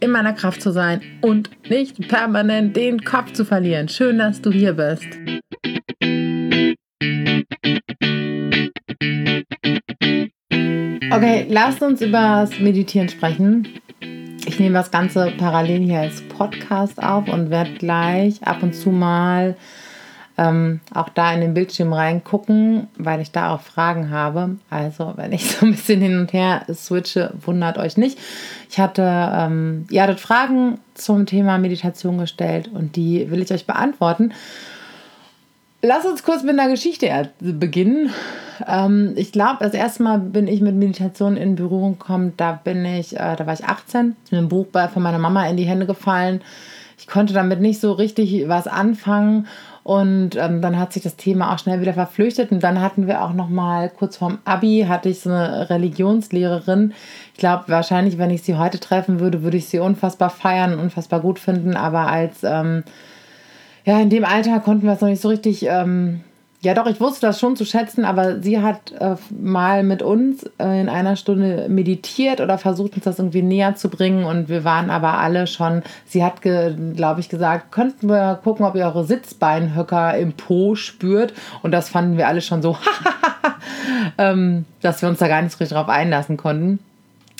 in meiner Kraft zu sein und nicht permanent den Kopf zu verlieren. Schön, dass du hier bist. Okay, lasst uns über das Meditieren sprechen. Ich nehme das Ganze parallel hier als Podcast auf und werde gleich ab und zu mal ähm, auch da in den Bildschirm reingucken, weil ich da auch Fragen habe. Also, wenn ich so ein bisschen hin und her switche, wundert euch nicht. Ich hatte, ähm, ihr hattet Fragen zum Thema Meditation gestellt und die will ich euch beantworten. Lass uns kurz mit einer Geschichte beginnen. Ähm, ich glaube, das erste Mal bin ich mit Meditation in Berührung gekommen. Da bin ich, äh, da war ich 18, mit einem Buch von meiner Mama in die Hände gefallen. Ich konnte damit nicht so richtig was anfangen und ähm, dann hat sich das Thema auch schnell wieder verflüchtet. Und dann hatten wir auch noch mal kurz vorm Abi hatte ich so eine Religionslehrerin. Ich glaube, wahrscheinlich, wenn ich sie heute treffen würde, würde ich sie unfassbar feiern, unfassbar gut finden. Aber als ähm, ja in dem Alter konnten wir es noch nicht so richtig ähm, ja, doch, ich wusste das schon zu schätzen, aber sie hat äh, mal mit uns äh, in einer Stunde meditiert oder versucht, uns das irgendwie näher zu bringen. Und wir waren aber alle schon, sie hat, glaube ich, gesagt, könnten wir gucken, ob ihr eure Sitzbeinhöcker im Po spürt. Und das fanden wir alle schon so, ähm, dass wir uns da gar nicht so richtig drauf einlassen konnten.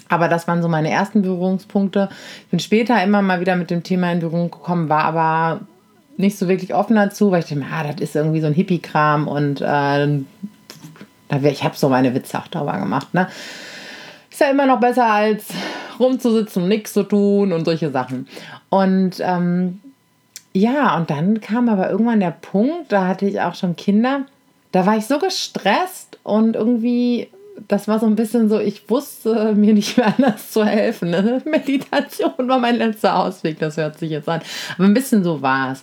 Aber das waren so meine ersten Berührungspunkte. Ich bin später immer mal wieder mit dem Thema in Berührung gekommen, war aber nicht so wirklich offen dazu, weil ich dachte, ah, das ist irgendwie so ein Hippie-Kram und äh, ich habe so meine Witze auch darüber gemacht. Ne? Ist ja immer noch besser als rumzusitzen und nichts zu tun und solche Sachen. Und ähm, ja, und dann kam aber irgendwann der Punkt, da hatte ich auch schon Kinder, da war ich so gestresst und irgendwie das war so ein bisschen so, ich wusste mir nicht mehr anders zu helfen. Ne? Meditation war mein letzter Ausweg, das hört sich jetzt an. Aber ein bisschen so war es.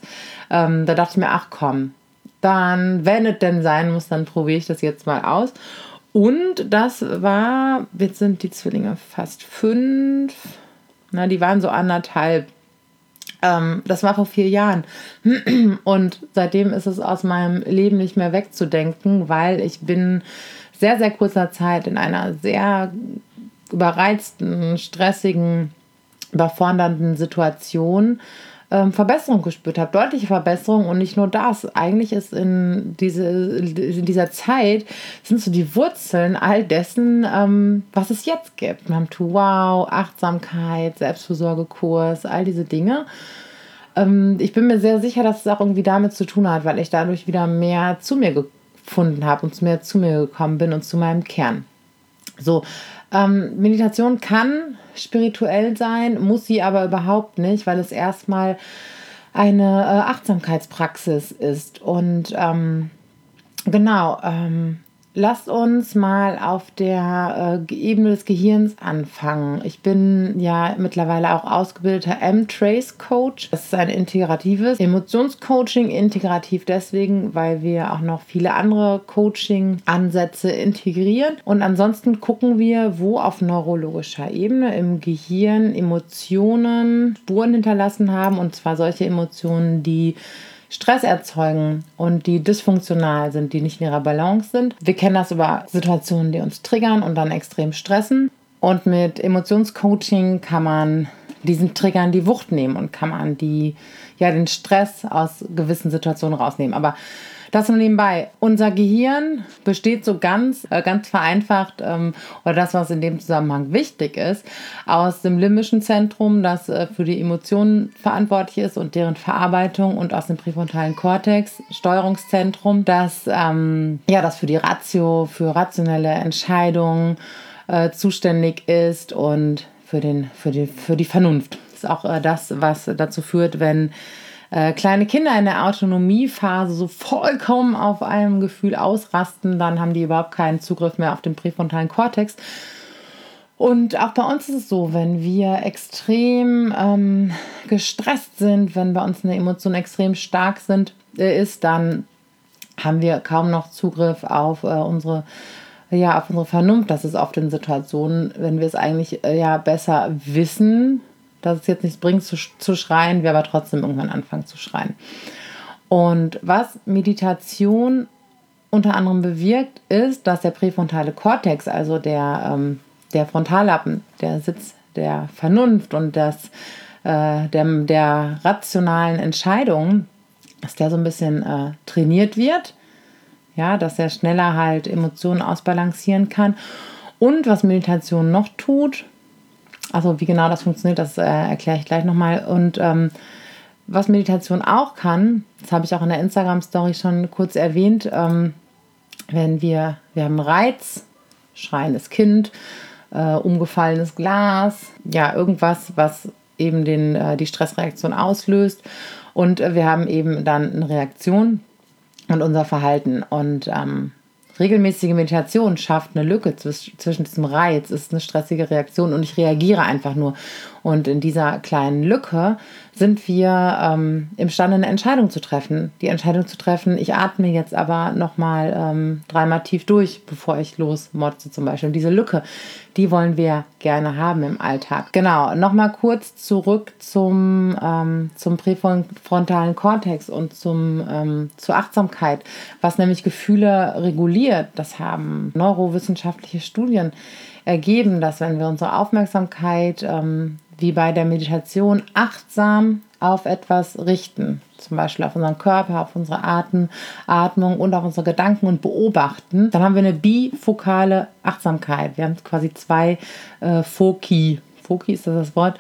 Ähm, da dachte ich mir, ach komm, dann, wenn es denn sein muss, dann probiere ich das jetzt mal aus. Und das war, jetzt sind die Zwillinge fast fünf, na, die waren so anderthalb. Ähm, das war vor vier Jahren. Und seitdem ist es aus meinem Leben nicht mehr wegzudenken, weil ich bin sehr, sehr kurzer Zeit in einer sehr überreizten, stressigen, überfordernden Situation ähm, Verbesserung gespürt habe, deutliche Verbesserung und nicht nur das. Eigentlich ist in, diese, in dieser Zeit sind so die Wurzeln all dessen, ähm, was es jetzt gibt. Man Tu Wow, Achtsamkeit, Selbstfürsorgekurs, all diese Dinge. Ähm, ich bin mir sehr sicher, dass es auch irgendwie damit zu tun hat, weil ich dadurch wieder mehr zu mir gekommen gefunden habe und mehr zu mir gekommen bin und zu meinem Kern. So, ähm, Meditation kann spirituell sein, muss sie aber überhaupt nicht, weil es erstmal eine äh, Achtsamkeitspraxis ist. Und ähm, genau, ähm, Lasst uns mal auf der äh, Ebene des Gehirns anfangen. Ich bin ja mittlerweile auch ausgebildeter M-Trace-Coach. Das ist ein integratives Emotionscoaching. Integrativ deswegen, weil wir auch noch viele andere Coaching-Ansätze integrieren. Und ansonsten gucken wir, wo auf neurologischer Ebene im Gehirn Emotionen Spuren hinterlassen haben. Und zwar solche Emotionen, die Stress erzeugen und die dysfunktional sind, die nicht in ihrer Balance sind. Wir kennen das über Situationen, die uns triggern und dann extrem stressen. Und mit Emotionscoaching kann man diesen Triggern die Wucht nehmen und kann man die, ja, den Stress aus gewissen Situationen rausnehmen. Aber das nur nebenbei. Unser Gehirn besteht so ganz, äh, ganz vereinfacht, ähm, oder das, was in dem Zusammenhang wichtig ist, aus dem limbischen Zentrum, das äh, für die Emotionen verantwortlich ist und deren Verarbeitung und aus dem präfrontalen Kortex, Steuerungszentrum, das, ähm, ja, das für die Ratio, für rationelle Entscheidungen äh, zuständig ist und für, den, für, die, für die Vernunft. Das ist auch äh, das, was dazu führt, wenn äh, kleine Kinder in der Autonomiephase so vollkommen auf einem Gefühl ausrasten, dann haben die überhaupt keinen Zugriff mehr auf den präfrontalen Kortex. Und auch bei uns ist es so, wenn wir extrem ähm, gestresst sind, wenn bei uns eine Emotion extrem stark sind, äh, ist, dann haben wir kaum noch Zugriff auf äh, unsere ja, auf unsere Vernunft. Das ist oft in Situationen, wenn wir es eigentlich äh, ja besser wissen, dass es jetzt nichts bringt zu, zu schreien, wir aber trotzdem irgendwann anfangen zu schreien. Und was Meditation unter anderem bewirkt, ist, dass der präfrontale Kortex, also der, ähm, der Frontallappen, der Sitz der Vernunft und das, äh, der, der rationalen Entscheidungen, dass der so ein bisschen äh, trainiert wird. Ja, dass er schneller halt Emotionen ausbalancieren kann. Und was Meditation noch tut, also wie genau das funktioniert, das äh, erkläre ich gleich nochmal. Und ähm, was Meditation auch kann, das habe ich auch in der Instagram-Story schon kurz erwähnt, ähm, wenn wir, wir haben Reiz, schreiendes Kind, äh, umgefallenes Glas, ja, irgendwas, was eben den, äh, die Stressreaktion auslöst. Und äh, wir haben eben dann eine Reaktion und unser Verhalten. Und ähm, regelmäßige Meditation schafft eine Lücke zwischen diesem Reiz, ist eine stressige Reaktion und ich reagiere einfach nur. Und in dieser kleinen Lücke sind wir ähm, imstande, eine Entscheidung zu treffen. Die Entscheidung zu treffen, ich atme jetzt aber nochmal ähm, dreimal tief durch, bevor ich losmotze zum Beispiel. Und diese Lücke, die wollen wir gerne haben im Alltag. Genau, nochmal kurz zurück zum, ähm, zum präfrontalen Kortex und zum, ähm, zur Achtsamkeit, was nämlich Gefühle reguliert. Das haben neurowissenschaftliche Studien ergeben, dass wenn wir unsere Aufmerksamkeit ähm, wie bei der Meditation achtsam auf etwas richten, zum Beispiel auf unseren Körper, auf unsere Atem, Atmung und auf unsere Gedanken und beobachten, dann haben wir eine bifokale Achtsamkeit. Wir haben quasi zwei äh, Foki. Foki ist das das Wort.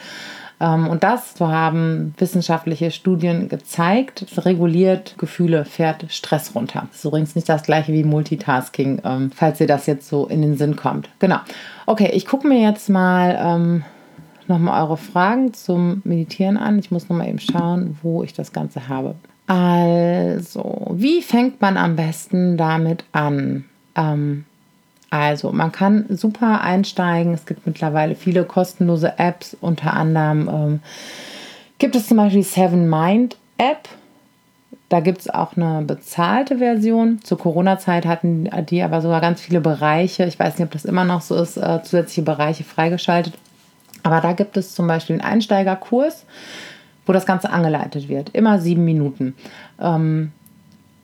Ähm, und das, so haben wissenschaftliche Studien gezeigt, reguliert Gefühle, fährt Stress runter. Das ist übrigens nicht das gleiche wie Multitasking, ähm, falls dir das jetzt so in den Sinn kommt. Genau. Okay, ich gucke mir jetzt mal ähm, nochmal eure Fragen zum Meditieren an. Ich muss nochmal eben schauen, wo ich das Ganze habe. Also, wie fängt man am besten damit an? Ähm, also, man kann super einsteigen. Es gibt mittlerweile viele kostenlose Apps. Unter anderem ähm, gibt es zum Beispiel die Seven Mind App. Da gibt es auch eine bezahlte Version. Zur Corona-Zeit hatten die aber sogar ganz viele Bereiche. Ich weiß nicht, ob das immer noch so ist, äh, zusätzliche Bereiche freigeschaltet. Aber da gibt es zum Beispiel einen Einsteigerkurs, wo das Ganze angeleitet wird. Immer sieben Minuten. Ähm,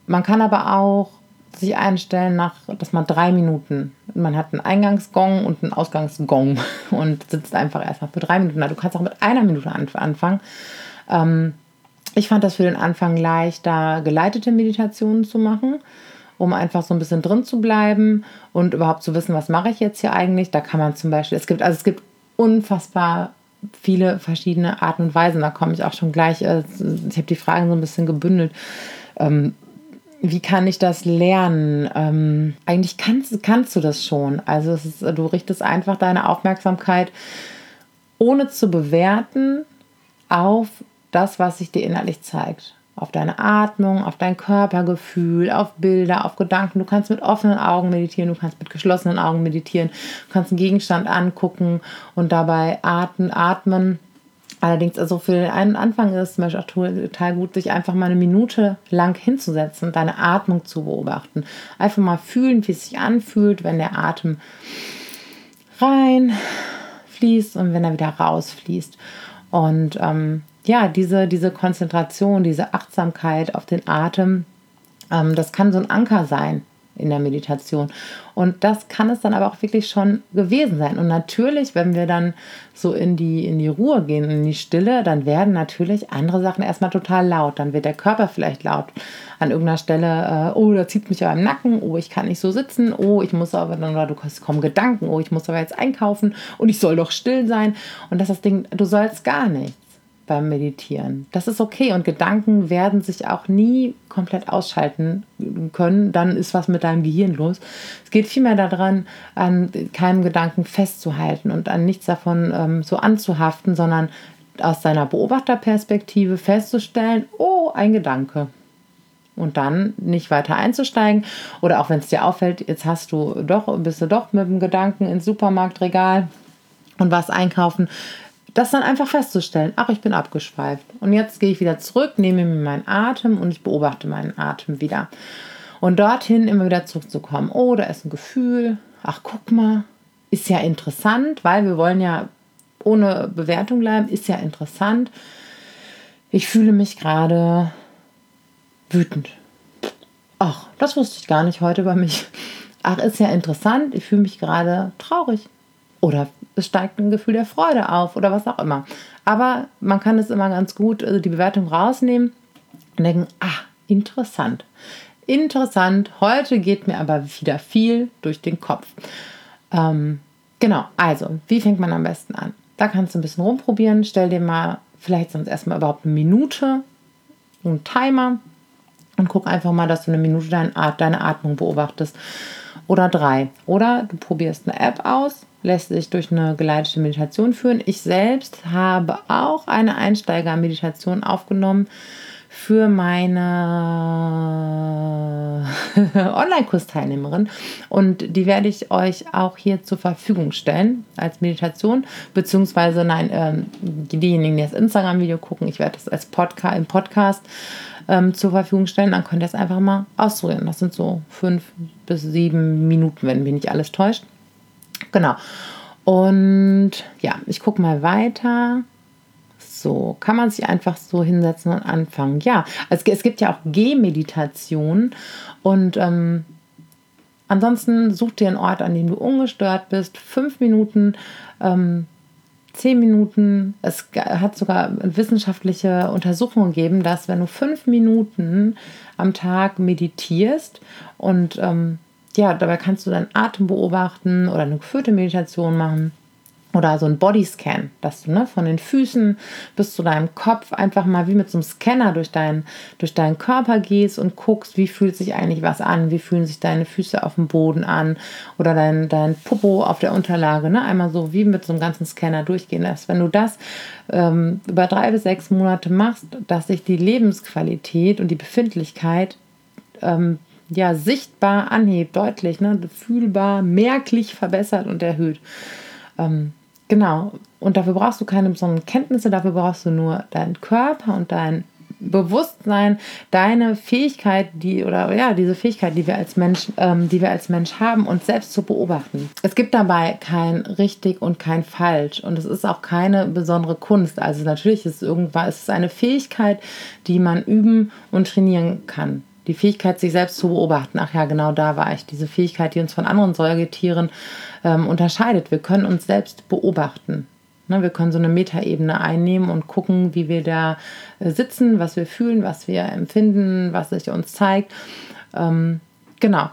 man kann aber auch sich einstellen, nach, dass man drei Minuten, man hat einen Eingangsgong und einen Ausgangsgong und sitzt einfach erstmal für drei Minuten. Du kannst auch mit einer Minute anfangen. Ähm, ich fand das für den Anfang leicht, da geleitete Meditationen zu machen, um einfach so ein bisschen drin zu bleiben und überhaupt zu wissen, was mache ich jetzt hier eigentlich. Da kann man zum Beispiel, es gibt, also es gibt unfassbar viele verschiedene Arten und Weisen. Da komme ich auch schon gleich, äh, ich habe die Fragen so ein bisschen gebündelt. Ähm, wie kann ich das lernen? Ähm, eigentlich kannst, kannst du das schon. Also ist, du richtest einfach deine Aufmerksamkeit, ohne zu bewerten, auf das, was sich dir innerlich zeigt auf deine Atmung, auf dein Körpergefühl, auf Bilder, auf Gedanken. Du kannst mit offenen Augen meditieren, du kannst mit geschlossenen Augen meditieren, du kannst einen Gegenstand angucken und dabei atmen. atmen. Allerdings, also für den Anfang ist es zum Beispiel auch total gut, sich einfach mal eine Minute lang hinzusetzen und deine Atmung zu beobachten. Einfach mal fühlen, wie es sich anfühlt, wenn der Atem rein fließt und wenn er wieder rausfließt. Und ähm, ja, diese, diese Konzentration, diese Achtsamkeit auf den Atem, ähm, das kann so ein Anker sein in der Meditation. Und das kann es dann aber auch wirklich schon gewesen sein. Und natürlich, wenn wir dann so in die, in die Ruhe gehen, in die Stille, dann werden natürlich andere Sachen erstmal total laut. Dann wird der Körper vielleicht laut an irgendeiner Stelle, äh, oh, da zieht mich aber im Nacken, oh, ich kann nicht so sitzen, oh, ich muss aber dann, oder du kommen Gedanken, oh, ich muss aber jetzt einkaufen und ich soll doch still sein. Und das ist das Ding, du sollst gar nicht beim Meditieren. Das ist okay und Gedanken werden sich auch nie komplett ausschalten können. Dann ist was mit deinem Gehirn los. Es geht vielmehr daran, an keinem Gedanken festzuhalten und an nichts davon ähm, so anzuhaften, sondern aus deiner Beobachterperspektive festzustellen, oh, ein Gedanke. Und dann nicht weiter einzusteigen. Oder auch wenn es dir auffällt, jetzt hast du doch, bist du doch mit dem Gedanken ins Supermarktregal und was einkaufen, das dann einfach festzustellen, ach, ich bin abgeschweift. Und jetzt gehe ich wieder zurück, nehme mir meinen Atem und ich beobachte meinen Atem wieder. Und dorthin immer wieder zurückzukommen. Oh, da ist ein Gefühl. Ach, guck mal. Ist ja interessant, weil wir wollen ja ohne Bewertung bleiben. Ist ja interessant. Ich fühle mich gerade wütend. Ach, das wusste ich gar nicht heute bei mich. Ach, ist ja interessant. Ich fühle mich gerade traurig. Oder es steigt ein Gefühl der Freude auf oder was auch immer. Aber man kann es immer ganz gut, also die Bewertung rausnehmen und denken, ah, interessant. Interessant, heute geht mir aber wieder viel durch den Kopf. Ähm, genau, also, wie fängt man am besten an? Da kannst du ein bisschen rumprobieren. Stell dir mal vielleicht sonst erstmal überhaupt eine Minute, einen Timer und guck einfach mal, dass du eine Minute deine, Atmung beobachtest. Oder drei. Oder du probierst eine App aus, lässt sich durch eine geleitete Meditation führen. Ich selbst habe auch eine Einsteiger-Meditation aufgenommen für meine Online-Kursteilnehmerin und die werde ich euch auch hier zur Verfügung stellen als Meditation, beziehungsweise nein, ähm, diejenigen, die das Instagram-Video gucken, ich werde das als Podcast im Podcast ähm, zur Verfügung stellen, dann könnt ihr es einfach mal ausprobieren. Das sind so fünf bis sieben Minuten, wenn mich nicht alles täuscht. Genau. Und ja, ich gucke mal weiter. So, kann man sich einfach so hinsetzen und anfangen. Ja, es, es gibt ja auch Gehmeditation und ähm, ansonsten such dir einen Ort, an dem du ungestört bist. Fünf Minuten, ähm, zehn Minuten. Es hat sogar wissenschaftliche Untersuchungen gegeben, dass wenn du fünf Minuten am Tag meditierst und ähm, ja, dabei kannst du deinen Atem beobachten oder eine geführte Meditation machen oder so ein Bodyscan, dass du ne, von den Füßen bis zu deinem Kopf einfach mal wie mit so einem Scanner durch, dein, durch deinen Körper gehst und guckst, wie fühlt sich eigentlich was an, wie fühlen sich deine Füße auf dem Boden an oder dein, dein Popo auf der Unterlage, ne? einmal so wie mit so einem ganzen Scanner durchgehen lässt. Wenn du das ähm, über drei bis sechs Monate machst, dass sich die Lebensqualität und die Befindlichkeit ähm, ja, sichtbar anhebt, deutlich, ne, fühlbar, merklich verbessert und erhöht. Ähm, genau. Und dafür brauchst du keine besonderen Kenntnisse, dafür brauchst du nur deinen Körper und dein Bewusstsein, deine Fähigkeit, die oder ja, diese Fähigkeit, die wir als Mensch, ähm, die wir als Mensch haben, uns selbst zu beobachten. Es gibt dabei kein richtig und kein falsch und es ist auch keine besondere Kunst. Also natürlich ist es irgendwann, es ist eine Fähigkeit, die man üben und trainieren kann. Die Fähigkeit, sich selbst zu beobachten. Ach ja, genau da war ich. Diese Fähigkeit, die uns von anderen Säugetieren ähm, unterscheidet. Wir können uns selbst beobachten. Ne, wir können so eine Metaebene einnehmen und gucken, wie wir da äh, sitzen, was wir fühlen, was wir empfinden, was sich uns zeigt. Ähm, genau.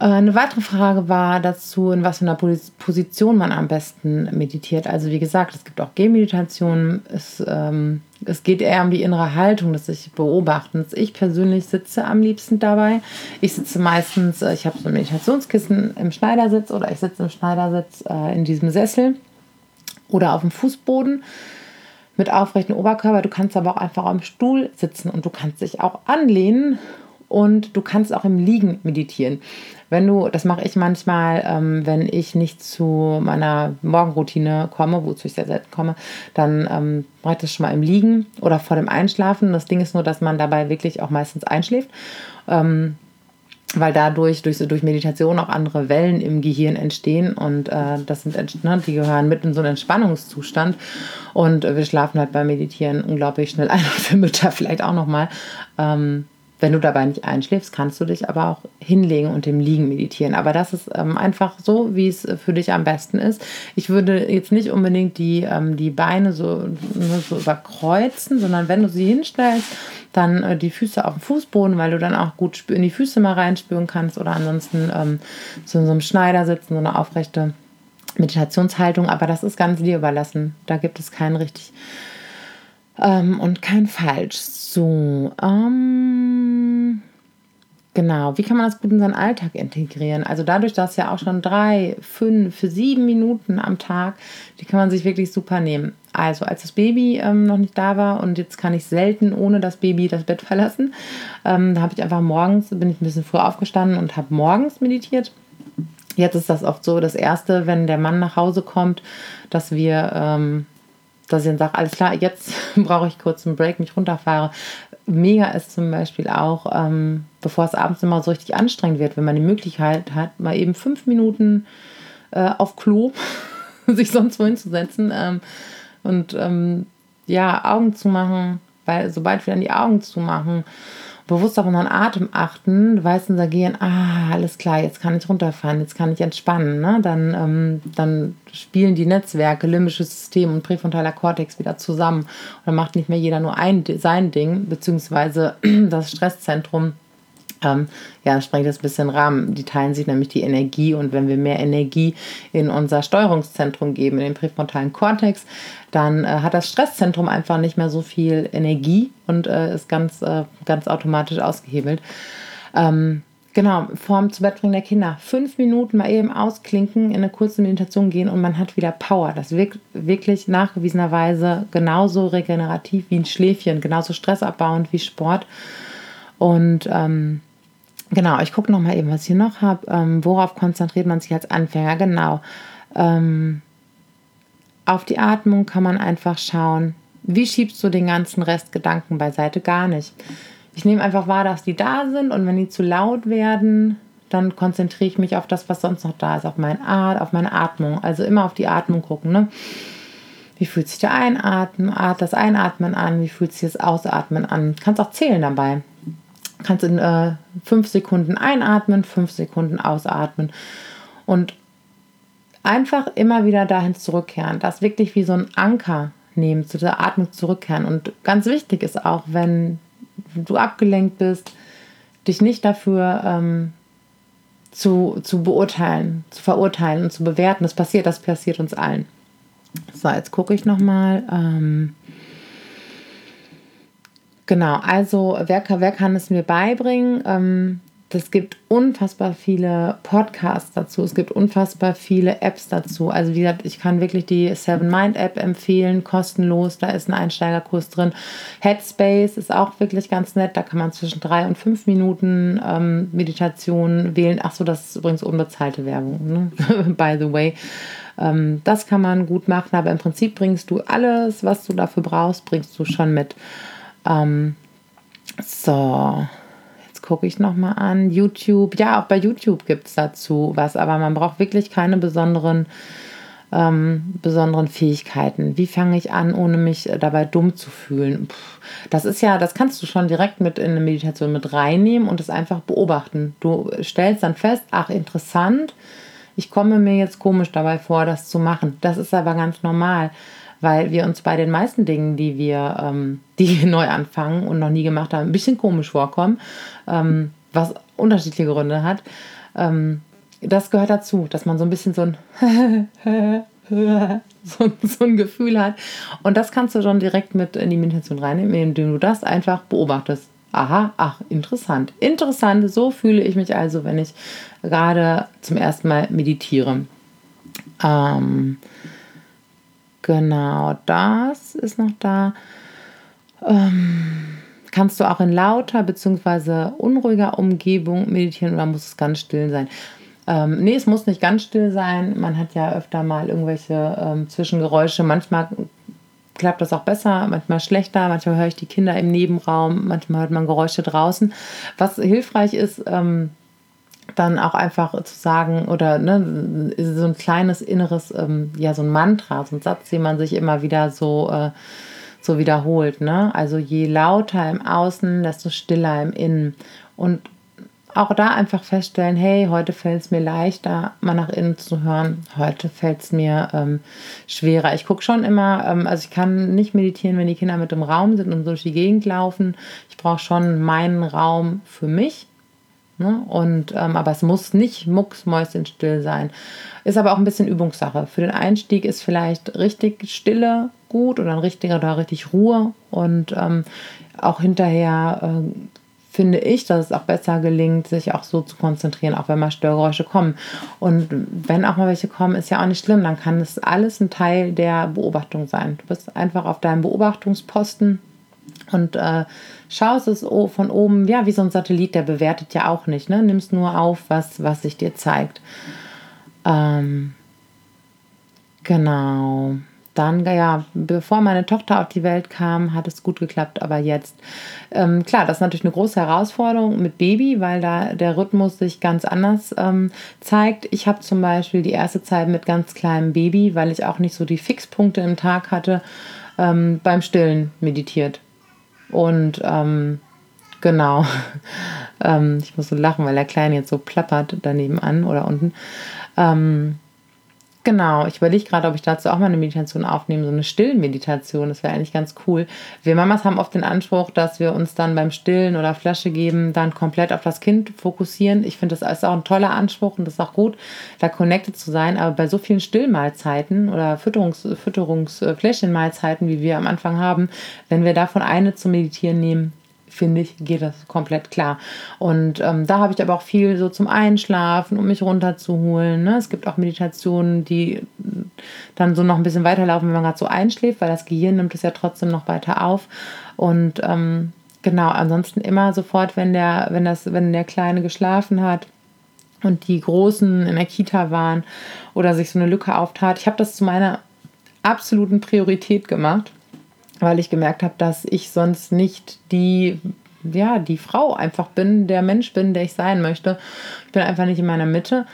Äh, eine weitere Frage war dazu, in was für einer Position man am besten meditiert. Also wie gesagt, es gibt auch Gehmeditationen. Es, ähm, es geht eher um die innere Haltung des sich Beobachtens. Ich persönlich sitze am liebsten dabei. Ich sitze meistens, äh, ich habe so ein Meditationskissen im Schneidersitz oder ich sitze im Schneidersitz äh, in diesem Sessel oder auf dem Fußboden mit aufrechtem Oberkörper. Du kannst aber auch einfach am Stuhl sitzen und du kannst dich auch anlehnen und du kannst auch im Liegen meditieren. Wenn du, das mache ich manchmal, ähm, wenn ich nicht zu meiner Morgenroutine komme, wozu ich sehr selten komme, dann ähm, mache ich das schon mal im Liegen oder vor dem Einschlafen. Das Ding ist nur, dass man dabei wirklich auch meistens einschläft. Ähm, weil dadurch durch, durch Meditation auch andere Wellen im Gehirn entstehen und äh, das sind ne, die gehören mit in so einen Entspannungszustand und wir schlafen halt beim Meditieren unglaublich schnell ein für Mütter vielleicht auch nochmal. Ähm, wenn du dabei nicht einschläfst, kannst du dich aber auch hinlegen und im Liegen meditieren. Aber das ist ähm, einfach so, wie es für dich am besten ist. Ich würde jetzt nicht unbedingt die, ähm, die Beine so, so überkreuzen, sondern wenn du sie hinstellst, dann äh, die Füße auf dem Fußboden, weil du dann auch gut in die Füße mal reinspüren kannst oder ansonsten ähm, so in so einem Schneider sitzen, so eine aufrechte Meditationshaltung. Aber das ist ganz dir überlassen. Da gibt es keinen richtig ähm, und kein falsch. So, ähm, genau. Wie kann man das gut in seinen Alltag integrieren? Also dadurch, dass ja auch schon drei, fünf, sieben Minuten am Tag, die kann man sich wirklich super nehmen. Also als das Baby ähm, noch nicht da war und jetzt kann ich selten ohne das Baby das Bett verlassen, ähm, da habe ich einfach morgens, bin ich ein bisschen früher aufgestanden und habe morgens meditiert Jetzt ist das oft so, das Erste, wenn der Mann nach Hause kommt, dass wir, ähm, dass ich dann sage, alles klar, jetzt brauche ich kurz einen Break, mich runterfahre. Mega ist zum Beispiel auch, ähm, bevor es abends immer so richtig anstrengend wird, wenn man die Möglichkeit hat, mal eben fünf Minuten äh, auf Klo sich sonst wohin zu setzen ähm, und ähm, ja, Augen zu machen, weil sobald wir dann die Augen zu machen, bewusst auf unseren Atem achten, du weißt unser Gehirn, ah, alles klar, jetzt kann ich runterfahren, jetzt kann ich entspannen, ne? dann, ähm, dann spielen die Netzwerke, limbisches System und präfrontaler Kortex wieder zusammen. Und dann macht nicht mehr jeder nur ein, sein Ding, beziehungsweise das Stresszentrum ähm, ja, sprengt das ein bisschen Rahmen. Die teilen sich nämlich die Energie und wenn wir mehr Energie in unser Steuerungszentrum geben, in den präfrontalen Kortex, dann äh, hat das Stresszentrum einfach nicht mehr so viel Energie und äh, ist ganz, äh, ganz automatisch ausgehebelt. Ähm, Genau, vorm zu Bett bringen der Kinder. Fünf Minuten mal eben ausklinken, in eine kurze Meditation gehen und man hat wieder Power. Das wirkt wirklich nachgewiesenerweise genauso regenerativ wie ein Schläfchen, genauso stressabbauend wie Sport. Und ähm, Genau, ich gucke nochmal eben, was ich hier noch habe. Ähm, worauf konzentriert man sich als Anfänger? Genau. Ähm, auf die Atmung kann man einfach schauen, wie schiebst du den ganzen Rest Gedanken beiseite? Gar nicht. Ich nehme einfach wahr, dass die da sind und wenn die zu laut werden, dann konzentriere ich mich auf das, was sonst noch da ist, auf, mein At auf meine Atmung. Also immer auf die Atmung gucken. Ne? Wie fühlt sich der Einatmen, das Einatmen an? Wie fühlt sich das Ausatmen an? Du kannst auch zählen dabei kannst in äh, fünf Sekunden einatmen, fünf Sekunden ausatmen und einfach immer wieder dahin zurückkehren. Das wirklich wie so ein Anker nehmen, zu der Atmung zurückkehren. Und ganz wichtig ist auch, wenn du abgelenkt bist, dich nicht dafür ähm, zu, zu beurteilen, zu verurteilen und zu bewerten. Das passiert, das passiert uns allen. So, jetzt gucke ich nochmal. Ähm, Genau, also wer, wer kann es mir beibringen? Ähm, es gibt unfassbar viele Podcasts dazu, es gibt unfassbar viele Apps dazu. Also wie gesagt, ich kann wirklich die Seven Mind App empfehlen, kostenlos, da ist ein Einsteigerkurs drin. Headspace ist auch wirklich ganz nett, da kann man zwischen drei und fünf Minuten ähm, Meditation wählen. Ach so, das ist übrigens unbezahlte Werbung, ne? by the way. Ähm, das kann man gut machen, aber im Prinzip bringst du alles, was du dafür brauchst, bringst du schon mit. Ähm, so, jetzt gucke ich nochmal an. YouTube, ja, auch bei YouTube gibt es dazu was, aber man braucht wirklich keine besonderen, ähm, besonderen Fähigkeiten. Wie fange ich an, ohne mich dabei dumm zu fühlen? Puh, das ist ja, das kannst du schon direkt mit in eine Meditation mit reinnehmen und es einfach beobachten. Du stellst dann fest, ach, interessant, ich komme mir jetzt komisch dabei vor, das zu machen. Das ist aber ganz normal weil wir uns bei den meisten Dingen, die wir, ähm, die wir neu anfangen und noch nie gemacht haben, ein bisschen komisch vorkommen, ähm, was unterschiedliche Gründe hat. Ähm, das gehört dazu, dass man so ein bisschen so ein so, so, ein Gefühl hat. Und das kannst du schon direkt mit in die Meditation reinnehmen, indem du das einfach beobachtest. Aha, ach, interessant. Interessant, so fühle ich mich also, wenn ich gerade zum ersten Mal meditiere. Ähm, Genau, das ist noch da. Ähm, kannst du auch in lauter bzw. unruhiger Umgebung meditieren oder muss es ganz still sein? Ähm, nee, es muss nicht ganz still sein. Man hat ja öfter mal irgendwelche ähm, Zwischengeräusche. Manchmal klappt das auch besser, manchmal schlechter. Manchmal höre ich die Kinder im Nebenraum, manchmal hört man Geräusche draußen. Was hilfreich ist, ähm, dann auch einfach zu sagen oder ne, so ein kleines inneres, ähm, ja, so ein Mantra, so ein Satz, den man sich immer wieder so, äh, so wiederholt. Ne? Also je lauter im Außen, desto stiller im Innen. Und auch da einfach feststellen, hey, heute fällt es mir leichter, mal nach innen zu hören. Heute fällt es mir ähm, schwerer. Ich gucke schon immer, ähm, also ich kann nicht meditieren, wenn die Kinder mit im Raum sind und durch die Gegend laufen. Ich brauche schon meinen Raum für mich Ne? Und, ähm, aber es muss nicht mucksmäuschenstill sein. Ist aber auch ein bisschen Übungssache. Für den Einstieg ist vielleicht richtig Stille gut oder ein richtiger oder richtig Ruhe. Und ähm, auch hinterher äh, finde ich, dass es auch besser gelingt, sich auch so zu konzentrieren, auch wenn mal Störgeräusche kommen. Und wenn auch mal welche kommen, ist ja auch nicht schlimm. Dann kann es alles ein Teil der Beobachtung sein. Du bist einfach auf deinem Beobachtungsposten und äh, schaust es von oben, ja, wie so ein Satellit, der bewertet ja auch nicht, ne? Nimmst nur auf, was, was sich dir zeigt. Ähm, genau. Dann, ja, bevor meine Tochter auf die Welt kam, hat es gut geklappt, aber jetzt, ähm, klar, das ist natürlich eine große Herausforderung mit Baby, weil da der Rhythmus sich ganz anders ähm, zeigt. Ich habe zum Beispiel die erste Zeit mit ganz kleinem Baby, weil ich auch nicht so die Fixpunkte im Tag hatte, ähm, beim Stillen meditiert. Und ähm, genau, ähm, ich muss so lachen, weil der Kleine jetzt so plappert daneben an oder unten. Ähm, Genau, ich überlege gerade, ob ich dazu auch mal eine Meditation aufnehme, so eine Stillen-Meditation. Das wäre eigentlich ganz cool. Wir Mamas haben oft den Anspruch, dass wir uns dann beim Stillen oder Flasche geben, dann komplett auf das Kind fokussieren. Ich finde, das ist auch ein toller Anspruch und das ist auch gut, da connected zu sein. Aber bei so vielen Stillmahlzeiten oder Fütterungs Fütterungsfläschchenmahlzeiten, wie wir am Anfang haben, wenn wir davon eine zum Meditieren nehmen, finde ich, geht das komplett klar. Und ähm, da habe ich aber auch viel so zum Einschlafen, um mich runterzuholen. Ne? Es gibt auch Meditationen, die dann so noch ein bisschen weiterlaufen, wenn man gerade so einschläft, weil das Gehirn nimmt es ja trotzdem noch weiter auf. Und ähm, genau, ansonsten immer sofort, wenn der, wenn das, wenn der Kleine geschlafen hat und die Großen in der Kita waren oder sich so eine Lücke auftat. Ich habe das zu meiner absoluten Priorität gemacht weil ich gemerkt habe, dass ich sonst nicht die, ja, die Frau einfach bin, der Mensch bin, der ich sein möchte. Ich bin einfach nicht in meiner Mitte.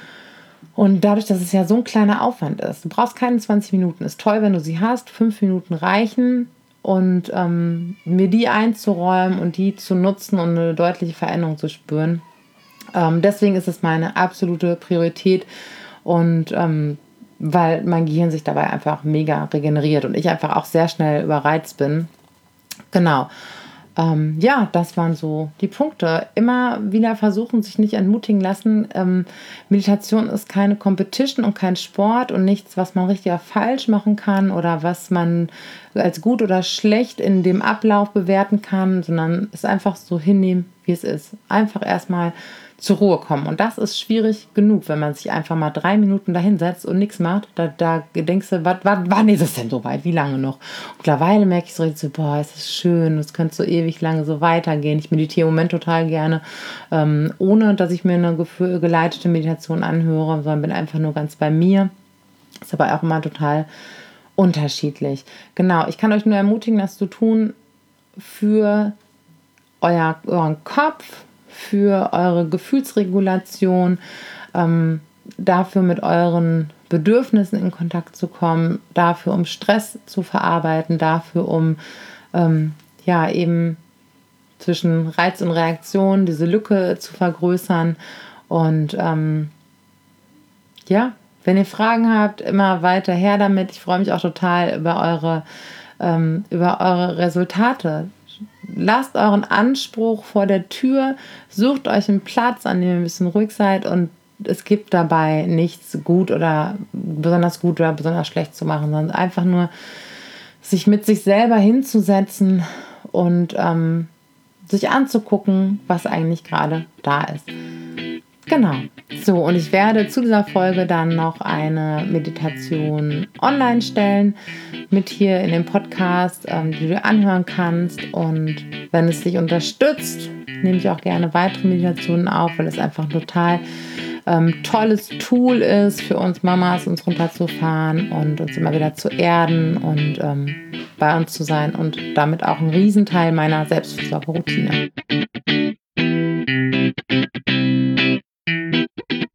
Und dadurch, dass es ja so ein kleiner Aufwand ist, du brauchst keine 20 Minuten, ist toll, wenn du sie hast, fünf Minuten reichen und ähm, mir die einzuräumen und die zu nutzen und eine deutliche Veränderung zu spüren. Ähm, deswegen ist es meine absolute Priorität und ähm, weil mein Gehirn sich dabei einfach mega regeneriert und ich einfach auch sehr schnell überreizt bin. Genau. Ähm, ja, das waren so die Punkte. Immer wieder versuchen, sich nicht entmutigen lassen. Ähm, Meditation ist keine Competition und kein Sport und nichts, was man richtig falsch machen kann oder was man als gut oder schlecht in dem Ablauf bewerten kann, sondern es einfach so hinnehmen, wie es ist. Einfach erstmal zur Ruhe kommen. Und das ist schwierig genug, wenn man sich einfach mal drei Minuten dahinsetzt und nichts macht. Da, da denkst du, wann ist es denn so weit? Wie lange noch? Und mittlerweile merke ich so, so boah, es ist schön, es könnte so ewig lange so weitergehen. Ich meditiere im Moment total gerne, ähm, ohne dass ich mir eine geleitete Meditation anhöre, sondern bin einfach nur ganz bei mir. Ist aber auch immer total unterschiedlich. Genau, ich kann euch nur ermutigen, das zu tun für euer, euren Kopf, für eure Gefühlsregulation, ähm, dafür mit euren Bedürfnissen in Kontakt zu kommen, dafür um Stress zu verarbeiten, dafür um ähm, ja eben zwischen Reiz und Reaktion diese Lücke zu vergrößern und ähm, ja, wenn ihr Fragen habt, immer weiter her damit. Ich freue mich auch total über eure, ähm, über eure Resultate lasst euren Anspruch vor der Tür, sucht euch einen Platz, an dem ihr ein bisschen ruhig seid und es gibt dabei nichts gut oder besonders gut oder besonders schlecht zu machen, sondern einfach nur sich mit sich selber hinzusetzen und ähm, sich anzugucken, was eigentlich gerade da ist. Genau. So, und ich werde zu dieser Folge dann noch eine Meditation online stellen mit hier in dem Podcast, ähm, die du anhören kannst. Und wenn es dich unterstützt, nehme ich auch gerne weitere Meditationen auf, weil es einfach ein total ähm, tolles Tool ist für uns Mamas, uns runterzufahren und uns immer wieder zu erden und ähm, bei uns zu sein und damit auch ein Riesenteil meiner Selbstversorgerroutine. Thank you.